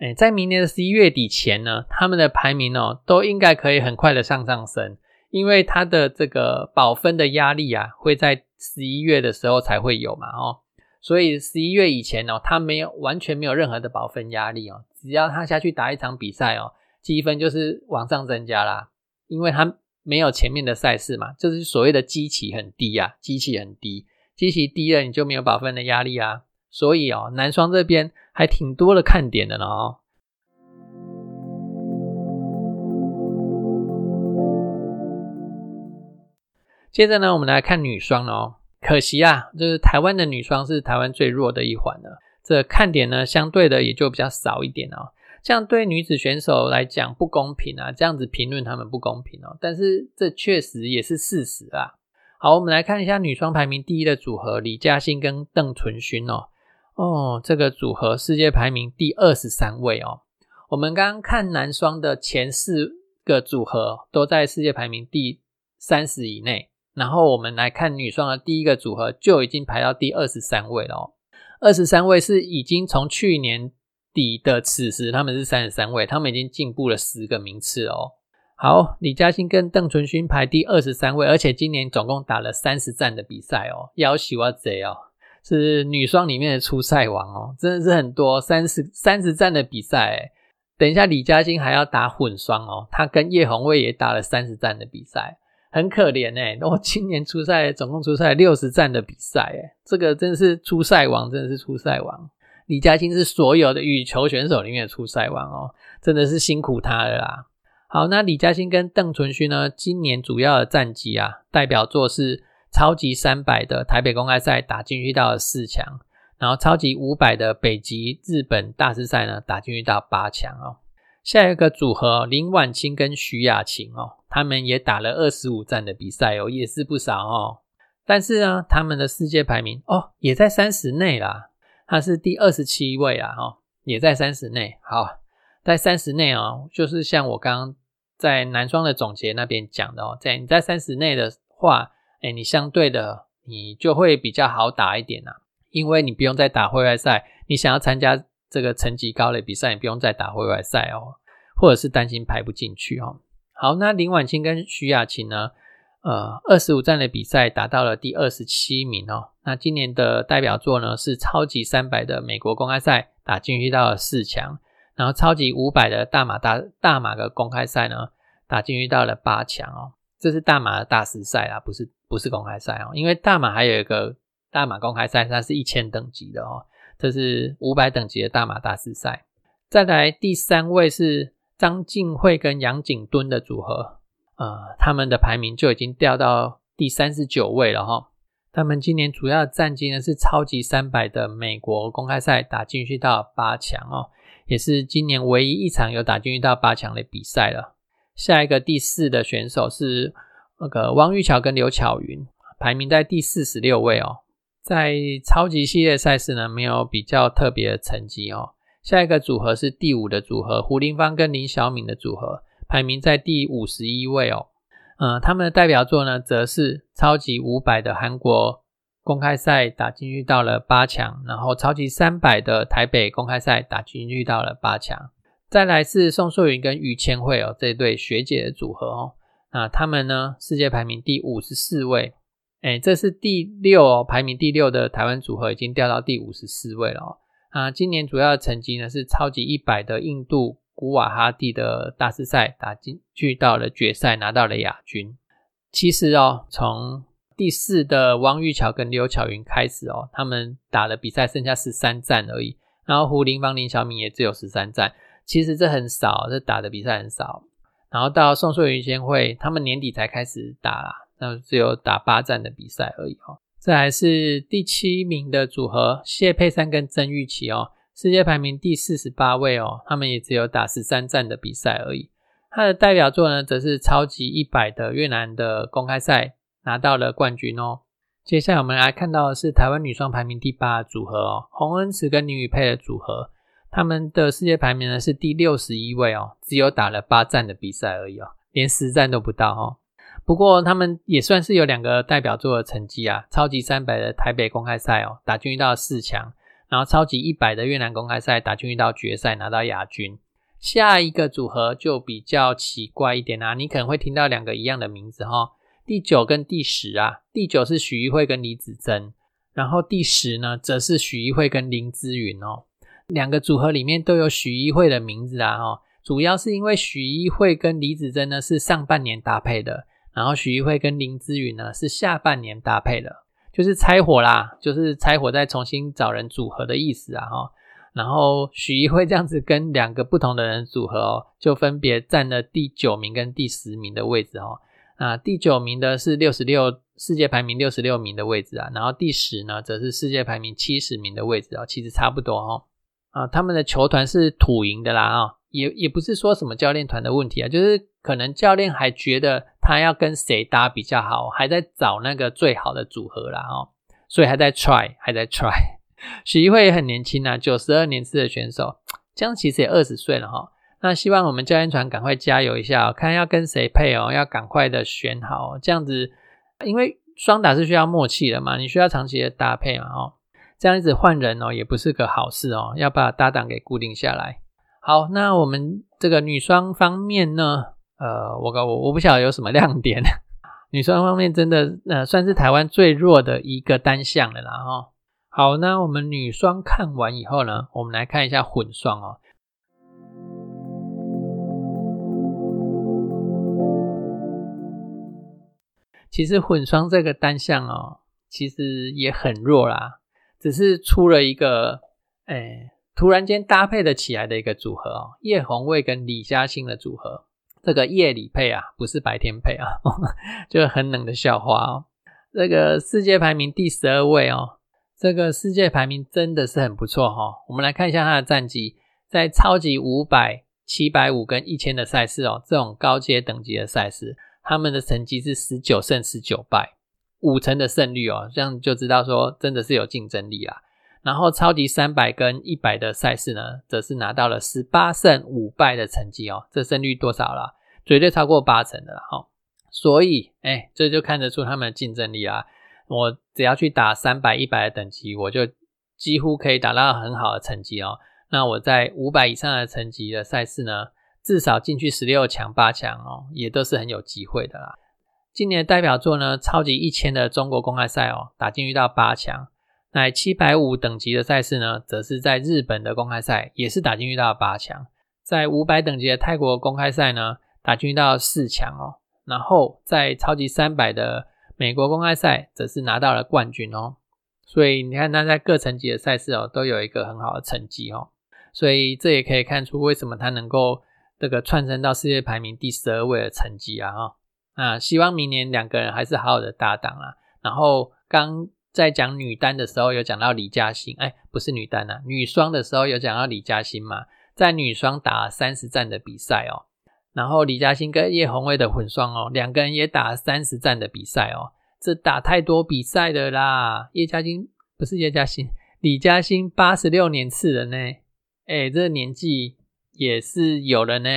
诶在明年的十一月底前呢，他们的排名哦，都应该可以很快的上上升，因为他的这个保分的压力啊，会在十一月的时候才会有嘛哦，所以十一月以前哦，他没有完全没有任何的保分压力哦，只要他下去打一场比赛哦，积分就是往上增加啦，因为他没有前面的赛事嘛，就是所谓的基期很低啊，基期很低。基期低了，你就没有保分的压力啊，所以哦，男双这边还挺多的看点的呢哦。接着呢，我们来看女双哦，可惜啊，就是台湾的女双是台湾最弱的一环了，这看点呢，相对的也就比较少一点哦。这样对女子选手来讲不公平啊，这样子评论他们不公平哦，但是这确实也是事实啊。好，我们来看一下女双排名第一的组合李嘉欣跟邓淳勋哦。哦，这个组合世界排名第二十三位哦。我们刚刚看男双的前四个组合都在世界排名第三十以内，然后我们来看女双的第一个组合就已经排到第二十三位了哦。二十三位是已经从去年底的此时他们是三十三位，他们已经进步了十个名次哦。好，李嘉欣跟邓淳勋排第二十三位，而且今年总共打了三十站的比赛哦，要喜我贼哦，是女双里面的初赛王哦，真的是很多三十三十站的比赛。等一下，李嘉欣还要打混双哦，她跟叶红卫也打了三十站的比赛，很可怜哎。我今年初赛总共出赛六十站的比赛，哎，这个真是初赛王，真的是初赛王。李嘉欣是所有的羽球选手里面的初赛王哦，真的是辛苦他了啦。好，那李嘉欣跟邓淳勋呢？今年主要的战绩啊，代表作是超级三百的台北公开赛打进去到了四强，然后超级五百的北极日本大师赛呢打进去到八强哦。下一个组合林婉清跟徐雅琴哦，他们也打了二十五站的比赛哦，也是不少哦。但是呢，他们的世界排名哦也在三十内啦，他是第二十七位啊，哈，也在三十内。好。在三十内哦，就是像我刚刚在男双的总结那边讲的哦，在你在三十内的话，哎，你相对的你就会比较好打一点呐，因为你不用再打会外赛，你想要参加这个成绩高的比赛，你不用再打会外赛哦，或者是担心排不进去哦。好，那林婉清跟徐雅琴呢，呃，二十五站的比赛达到了第二十七名哦。那今年的代表作呢是超级三百的美国公开赛，打进去到了四强。然后超级五百的大马大大马的公开赛呢，打进去到了八强哦。这是大马的大师赛啊，不是不是公开赛哦。因为大马还有一个大马公开赛，它是一千等级的哦。这是五百等级的大马大师赛。再来第三位是张静慧跟杨景敦的组合，呃，他们的排名就已经掉到第三十九位了哈。他们今年主要的战绩呢是超级三百的美国公开赛打进去到八强哦。也是今年唯一一场有打进去到八强的比赛了。下一个第四的选手是那个汪玉桥跟刘巧云，排名在第四十六位哦。在超级系列赛事呢，没有比较特别的成绩哦。下一个组合是第五的组合，胡林芳跟林小敏的组合，排名在第五十一位哦。嗯，他们的代表作呢，则是超级五百的韩国。公开赛打进去到了八强，然后超级三百的台北公开赛打进去到了八强，再来是宋素云跟于千惠哦这对学姐的组合哦，那他们呢世界排名第五十四位，哎，这是第六哦，排名第六的台湾组合已经掉到第五十四位了哦，啊，今年主要的成绩呢是超级一百的印度古瓦哈蒂的大师赛打进去到了决赛，拿到了亚军。其实哦，从第四的汪玉桥跟刘巧云开始哦，他们打的比赛剩下十三战而已。然后胡林芳、林小敏也只有十三战，其实这很少，这打的比赛很少。然后到宋硕云先会，他们年底才开始打啦，那只有打八站的比赛而已哦。这还是第七名的组合谢佩珊跟曾玉琪哦，世界排名第四十八位哦，他们也只有打十三站的比赛而已。他的代表作呢，则是超级一百的越南的公开赛拿到了冠军哦。接下来我们来看到的是台湾女双排名第八的组合哦，洪恩慈跟林宇佩的组合，他们的世界排名呢是第六十一位哦，只有打了八站的比赛而已哦，连十站都不到哦。不过他们也算是有两个代表作的成绩啊，超级三百的台北公开赛哦，打进到四强，然后超级一百的越南公开赛打进到决赛拿到亚军。下一个组合就比较奇怪一点啊，你可能会听到两个一样的名字哈，第九跟第十啊，第九是许一慧跟李子珍，然后第十呢则是许一慧跟林姿云哦，两个组合里面都有许一慧的名字啊哈，主要是因为许一慧跟李子珍呢是上半年搭配的，然后许一慧跟林姿云呢是下半年搭配的，就是拆伙啦，就是拆伙再重新找人组合的意思啊哈。然后许一慧这样子跟两个不同的人组合哦，就分别占了第九名跟第十名的位置哦。啊，第九名的是六十六世界排名六十六名的位置啊，然后第十呢则是世界排名七十名的位置哦，其实差不多哦。啊，他们的球团是土营的啦啊，也也不是说什么教练团的问题啊，就是可能教练还觉得他要跟谁搭比较好，还在找那个最好的组合啦哦，所以还在 try，还在 try。许一慧也很年轻啊，九十二年次的选手，这样其实也二十岁了哈。那希望我们教练团赶快加油一下，看要跟谁配哦，要赶快的选好，这样子，因为双打是需要默契的嘛，你需要长期的搭配嘛哦。这样子换人哦，也不是个好事哦，要把搭档给固定下来。好，那我们这个女双方面呢，呃，我我我不晓得有什么亮点，女双方面真的呃算是台湾最弱的一个单项了啦哈。好，那我们女双看完以后呢，我们来看一下混双哦。其实混双这个单项哦，其实也很弱啦，只是出了一个哎，突然间搭配的起来的一个组合哦，叶红卫跟李嘉欣的组合，这个夜里配啊，不是白天配啊，就很冷的笑话哦。这个世界排名第十二位哦。这个世界排名真的是很不错哈，我们来看一下他的战绩，在超级五百、七百五跟一千的赛事哦，这种高阶等级的赛事，他们的成绩是十九胜十九败，五成的胜率哦，这样就知道说真的是有竞争力啦。然后超级三百跟一百的赛事呢，则是拿到了十八胜五败的成绩哦，这胜率多少了？绝对超过八成的哈。所以哎，这就看得出他们的竞争力啊。我只要去打三百、一百的等级，我就几乎可以打到很好的成绩哦。那我在五百以上的层级的赛事呢，至少进去十六强、八强哦，也都是很有机会的啦。今年的代表作呢，超级一千的中国公开赛哦，打进去到八强。那七百五等级的赛事呢，则是在日本的公开赛也是打进去到八强。在五百等级的泰国公开赛呢，打进到四强哦。然后在超级三百的美国公开赛则是拿到了冠军哦，所以你看他在各层级的赛事哦都有一个很好的成绩哦，所以这也可以看出为什么他能够这个窜升到世界排名第十二位的成绩啊哈。那希望明年两个人还是好好的搭档啊。然后刚在讲女单的时候有讲到李嘉欣，哎，不是女单啊，女双的时候有讲到李嘉欣嘛，在女双打三十战的比赛哦。然后李嘉欣跟叶红卫的混双哦，两个人也打三十战的比赛哦，这打太多比赛的啦。叶嘉欣不是叶嘉欣，李嘉欣八十六年次的呢，哎，这个年纪也是有了呢，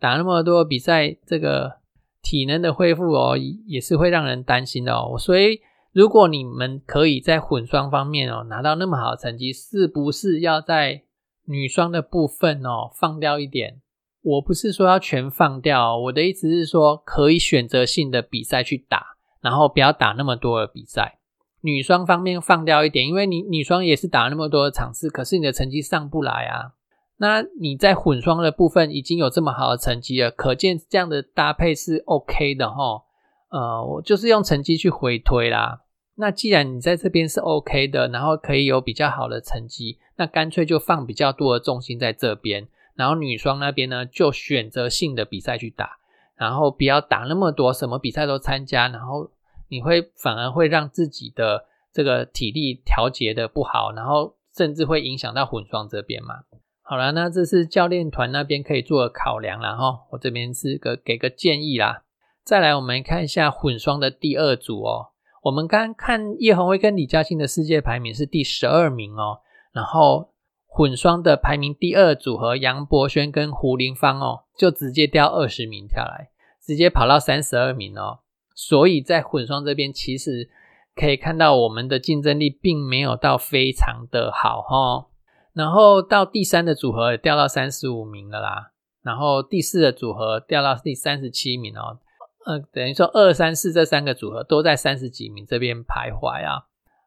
打那么多比赛，这个体能的恢复哦，也是会让人担心的哦。所以如果你们可以在混双方面哦拿到那么好的成绩，是不是要在女双的部分哦放掉一点？我不是说要全放掉，我的意思是说可以选择性的比赛去打，然后不要打那么多的比赛。女双方面放掉一点，因为你女双也是打那么多的场次，可是你的成绩上不来啊。那你在混双的部分已经有这么好的成绩了，可见这样的搭配是 OK 的哈。呃，我就是用成绩去回推啦。那既然你在这边是 OK 的，然后可以有比较好的成绩，那干脆就放比较多的重心在这边，然后女双那边呢就选择性的比赛去打，然后不要打那么多，什么比赛都参加，然后你会反而会让自己的这个体力调节的不好，然后甚至会影响到混双这边嘛。好了，那这是教练团那边可以做的考量了哈，我这边是个给个建议啦。再来，我们看一下混双的第二组哦。我们刚看叶红威跟李嘉欣的世界排名是第十二名哦，然后混双的排名第二组合杨博轩跟胡林芳哦，就直接掉二十名下来，直接跑到三十二名哦。所以在混双这边，其实可以看到我们的竞争力并没有到非常的好哈。然后到第三的组合也掉到三十五名了啦，然后第四的组合掉到第三十七名哦。呃，等于说二三四这三个组合都在三十几名这边徘徊啊，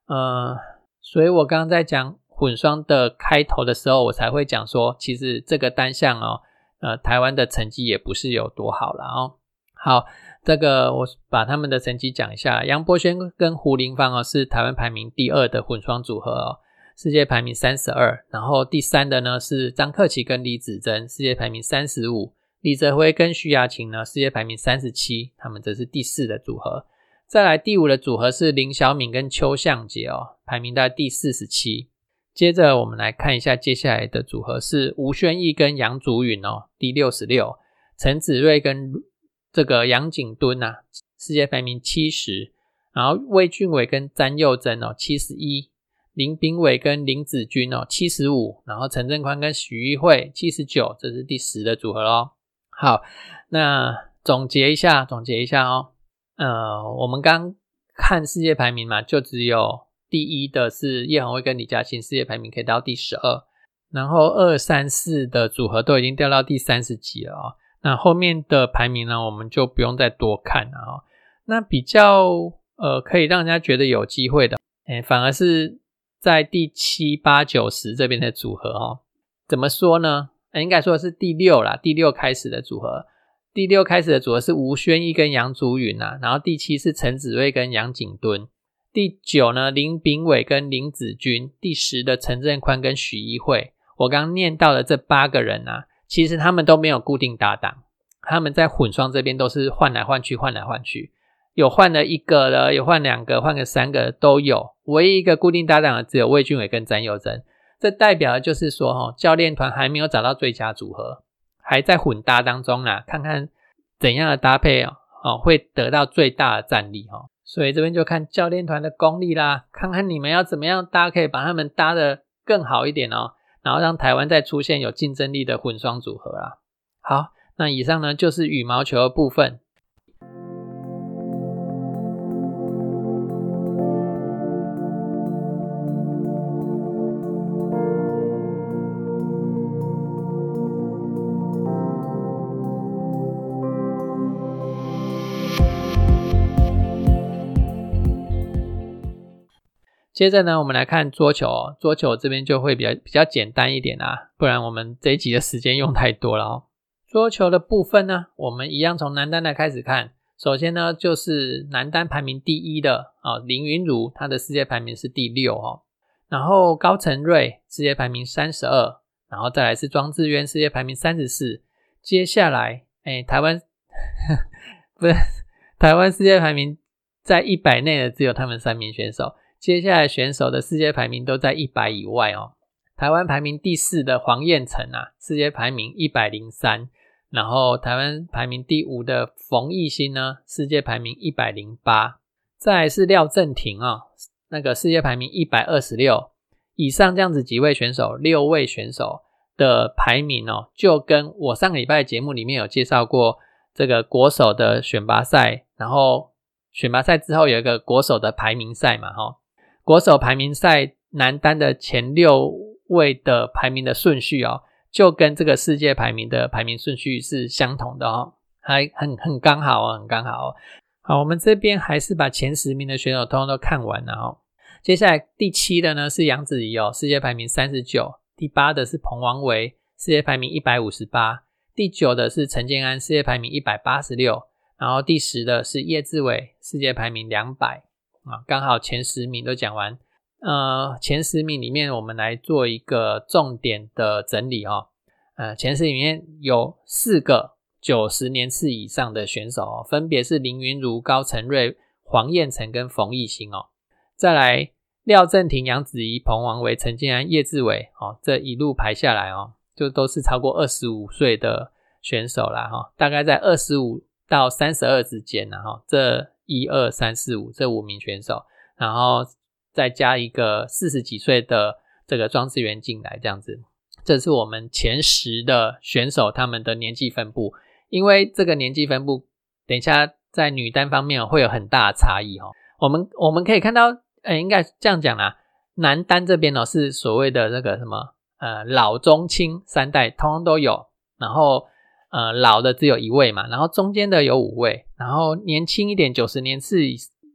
呃，所以我刚刚在讲混双的开头的时候，我才会讲说，其实这个单项哦，呃，台湾的成绩也不是有多好了哦。好，这个我把他们的成绩讲一下，杨博轩跟胡林芳哦是台湾排名第二的混双组合哦，世界排名三十二，然后第三的呢是张克奇跟李子珍，世界排名三十五。李泽辉跟徐雅琴呢，世界排名三十七，他们则是第四的组合。再来第五的组合是林小敏跟邱向杰哦，排名在第四十七。接着我们来看一下接下来的组合是吴宣仪跟杨祖允哦，第六十六。陈子睿跟这个杨景敦呐，世界排名七十。然后魏俊伟跟詹佑珍哦，七十一。林炳伟跟林子君哦，七十五。然后陈振宽跟许玉慧七十九，这是第十的组合喽。好，那总结一下，总结一下哦。呃，我们刚看世界排名嘛，就只有第一的是叶宏威跟李嘉欣，世界排名可以到第十二。然后二三四的组合都已经掉到第三十几了哦。那后面的排名呢，我们就不用再多看了哦。那比较呃，可以让人家觉得有机会的，哎，反而是在第七八九十这边的组合哦。怎么说呢？应该说是第六啦，第六开始的组合，第六开始的组合是吴宣义跟杨祖允呐，然后第七是陈子睿跟杨景敦，第九呢林炳伟跟林子君，第十的陈振宽跟许一慧。我刚念到的这八个人啊，其实他们都没有固定搭档，他们在混双这边都是换来换去，换来换去，有换了一个的，有换两个，换个三个都有，唯一一个固定搭档的只有魏俊伟跟詹佑珍。这代表的就是说，哈，教练团还没有找到最佳组合，还在混搭当中啦，看看怎样的搭配哦，哦，会得到最大的战力哈。所以这边就看教练团的功力啦，看看你们要怎么样搭，可以把他们搭的更好一点哦，然后让台湾再出现有竞争力的混双组合啦。好，那以上呢就是羽毛球的部分。接着呢，我们来看桌球。桌球这边就会比较比较简单一点啊，不然我们这一集的时间用太多了哦。桌球的部分呢，我们一样从男单来开始看。首先呢，就是男单排名第一的啊林云儒，他的世界排名是第六哦。然后高成瑞世界排名三十二，然后再来是庄智渊世界排名三十四。接下来，哎，台湾 不是台湾世界排名在一百内的只有他们三名选手。接下来选手的世界排名都在一百以外哦。台湾排名第四的黄彦成啊，世界排名一百零三。然后台湾排名第五的冯艺兴呢，世界排名一百零八。再是廖正廷啊，那个世界排名一百二十六。以上这样子几位选手，六位选手的排名哦，就跟我上个礼拜节目里面有介绍过这个国手的选拔赛，然后选拔赛之后有一个国手的排名赛嘛，哈。国手排名赛男单的前六位的排名的顺序哦，就跟这个世界排名的排名顺序是相同的哦，还很很刚好哦，很刚好哦。好，我们这边还是把前十名的选手通通都看完了哦。接下来第七的呢是杨子怡哦，世界排名三十九。第八的是彭王维，世界排名一百五十八。第九的是陈建安，世界排名一百八十六。然后第十的是叶志伟，世界排名两百啊，刚好前十名都讲完。呃，前十名里面，我们来做一个重点的整理哦。呃，前十里面有四个九十年次以上的选手哦，分别是林云如、高承瑞、黄彦成跟冯艺兴哦。再来，廖正廷、杨子怡、彭王维、陈建安、叶志伟哦，这一路排下来哦，就都是超过二十五岁的选手啦哈，大概在二十五到三十二之间呢哈。这一二三四五这五名选手，然后。再加一个四十几岁的这个庄志源进来，这样子，这是我们前十的选手他们的年纪分布。因为这个年纪分布，等一下在女单方面会有很大的差异哈。我们我们可以看到，呃，应该这样讲啦，男单这边呢是所谓的那个什么，呃，老中青三代通通都有，然后呃老的只有一位嘛，然后中间的有五位，然后年轻一点九十年次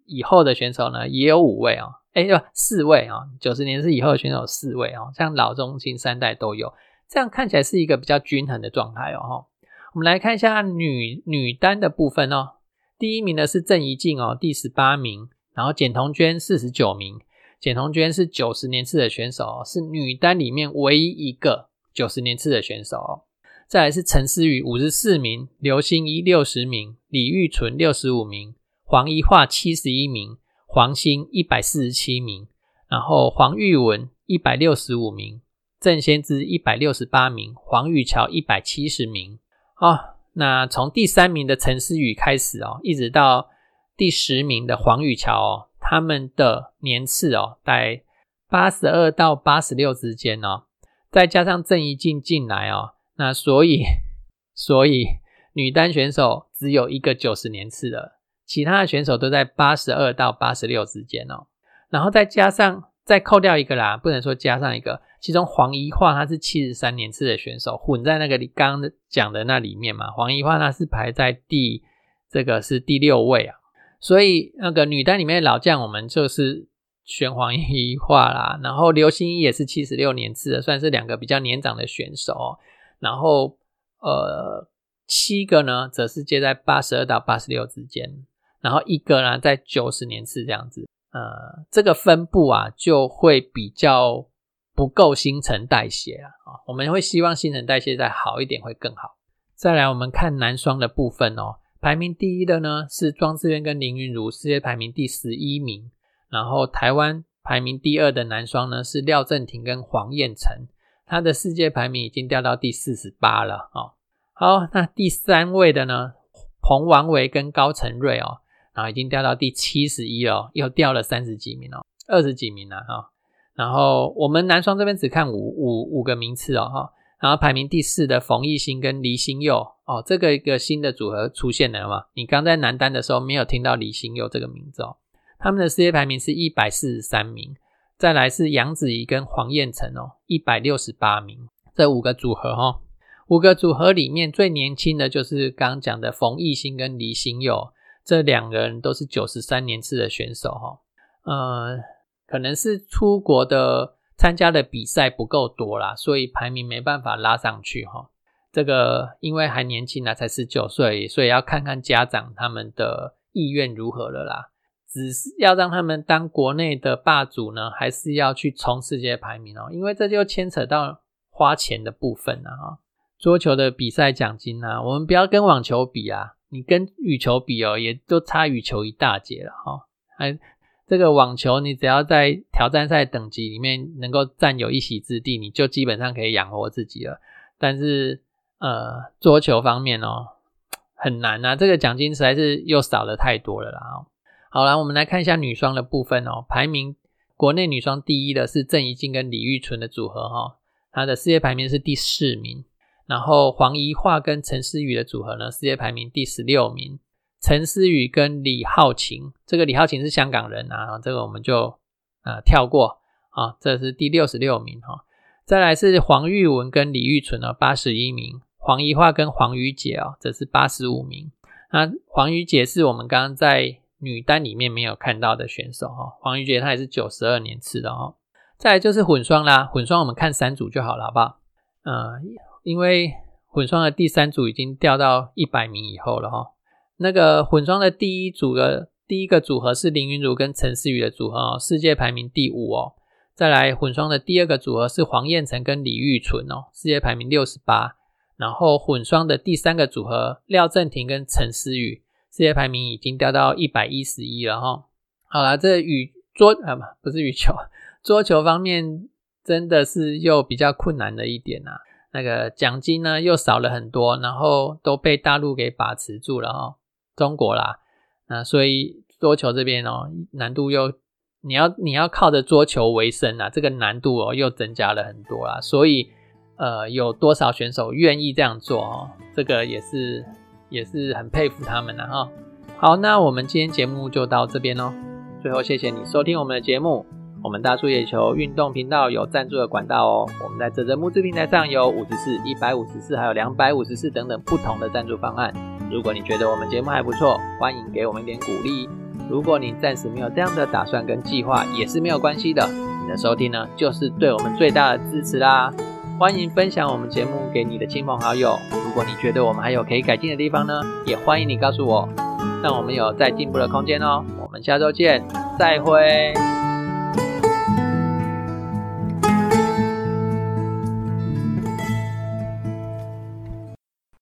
以后的选手呢也有五位哦。哎，不，四位啊，九十年次以后的选手四位哦，像老中青三代都有，这样看起来是一个比较均衡的状态哦。哈，我们来看一下女女单的部分哦。第一名呢是郑怡静哦，第十八名，然后简彤娟四十九名，简彤娟是九十年次的选手，是女单里面唯一一个九十年次的选手哦。再来是陈思雨五十四名，刘欣怡六十名，李玉纯六十五名，黄怡桦七十一名。黄兴一百四十七名，然后黄玉文一百六十五名，郑先知一百六十八名，黄玉桥一百七十名。好，那从第三名的陈思雨开始哦，一直到第十名的黄玉桥哦，他们的年次哦在八十二到八十六之间哦，再加上郑怡静进来哦，那所以所以女单选手只有一个九十年次的。其他的选手都在八十二到八十六之间哦，然后再加上再扣掉一个啦，不能说加上一个，其中黄怡桦他是七十三年次的选手，混在那个你刚刚讲的那里面嘛。黄怡桦他是排在第这个是第六位啊，所以那个女单里面的老将，我们就是选黄怡桦啦。然后刘欣怡也是七十六年次的，算是两个比较年长的选手。然后呃七个呢，则是接在八十二到八十六之间。然后一个呢，在九十年次这样子，呃，这个分布啊，就会比较不够新陈代谢啊，啊，我们会希望新陈代谢再好一点会更好。再来，我们看男双的部分哦，排名第一的呢是庄智渊跟林云如，世界排名第十一名。然后台湾排名第二的男双呢是廖正廷跟黄彦成，他的世界排名已经掉到第四十八了哦。好，那第三位的呢，彭王维跟高承瑞哦。然后已经掉到第七十一了，又掉了三十几名哦，二十几名了哈。然后我们男双这边只看五五五个名次哦哈。然后排名第四的冯艺兴跟黎新佑哦，这个一个新的组合出现了嘛？你刚在男单的时候没有听到黎新佑这个名字哦。他们的世界排名是一百四十三名。再来是杨子怡跟黄彦成哦，一百六十八名。这五个组合哈，五个组合里面最年轻的就是刚刚讲的冯艺兴跟黎新佑。这两个人都是九十三年次的选手哈，呃，可能是出国的参加的比赛不够多啦，所以排名没办法拉上去哈。这个因为还年轻啊，才十九岁，所以要看看家长他们的意愿如何了啦。只是要让他们当国内的霸主呢，还是要去冲世界排名哦？因为这就牵扯到花钱的部分了哈。桌球的比赛奖金啊，我们不要跟网球比啊。你跟羽球比哦，也都差羽球一大截了哈。还这个网球，你只要在挑战赛等级里面能够占有一席之地，你就基本上可以养活自己了。但是呃，桌球方面哦，很难啊，这个奖金实在是又少了太多了啦。好了，我们来看一下女双的部分哦。排名国内女双第一的是郑怡静跟李玉纯的组合哈，她的世界排名是第四名。然后黄怡桦跟陈思雨的组合呢，世界排名第十六名。陈思雨跟李浩晴，这个李浩晴是香港人啊，这个我们就呃跳过啊，这是第六十六名哈。再来是黄玉文跟李玉纯啊，八十一名。黄怡桦跟黄瑜姐哦，则是八十五名。那黄瑜姐是我们刚刚在女单里面没有看到的选手哈。黄瑜杰她也是九十二年次的哦。再来就是混双啦，混双我们看三组就好了，好不好？嗯，因为混双的第三组已经掉到一百名以后了哈。那个混双的第一组的第一个组合是林云儒跟陈思雨的组合哦，世界排名第五哦。再来混双的第二个组合是黄燕成跟李玉纯哦，世界排名六十八。然后混双的第三个组合廖正廷跟陈思雨，世界排名已经掉到一百一十一了哈。好了，这羽桌啊不不是羽球，桌球方面真的是又比较困难的一点呐。那个奖金呢又少了很多，然后都被大陆给把持住了哈。中国啦，那所以桌球这边哦难度又你要你要靠着桌球为生啊，这个难度哦又增加了很多啦，所以。呃，有多少选手愿意这样做哦？这个也是也是很佩服他们的哈。好，那我们今天节目就到这边喽。最后，谢谢你收听我们的节目。我们大树野球运动频道有赞助的管道哦。我们在泽泽募资平台上有五十四、一百五十四，还有两百五十四等等不同的赞助方案。如果你觉得我们节目还不错，欢迎给我们一点鼓励。如果你暂时没有这样的打算跟计划，也是没有关系的。你的收听呢，就是对我们最大的支持啦。欢迎分享我们节目给你的亲朋好友。如果你觉得我们还有可以改进的地方呢，也欢迎你告诉我，让我们有再进步的空间哦。我们下周见，再会。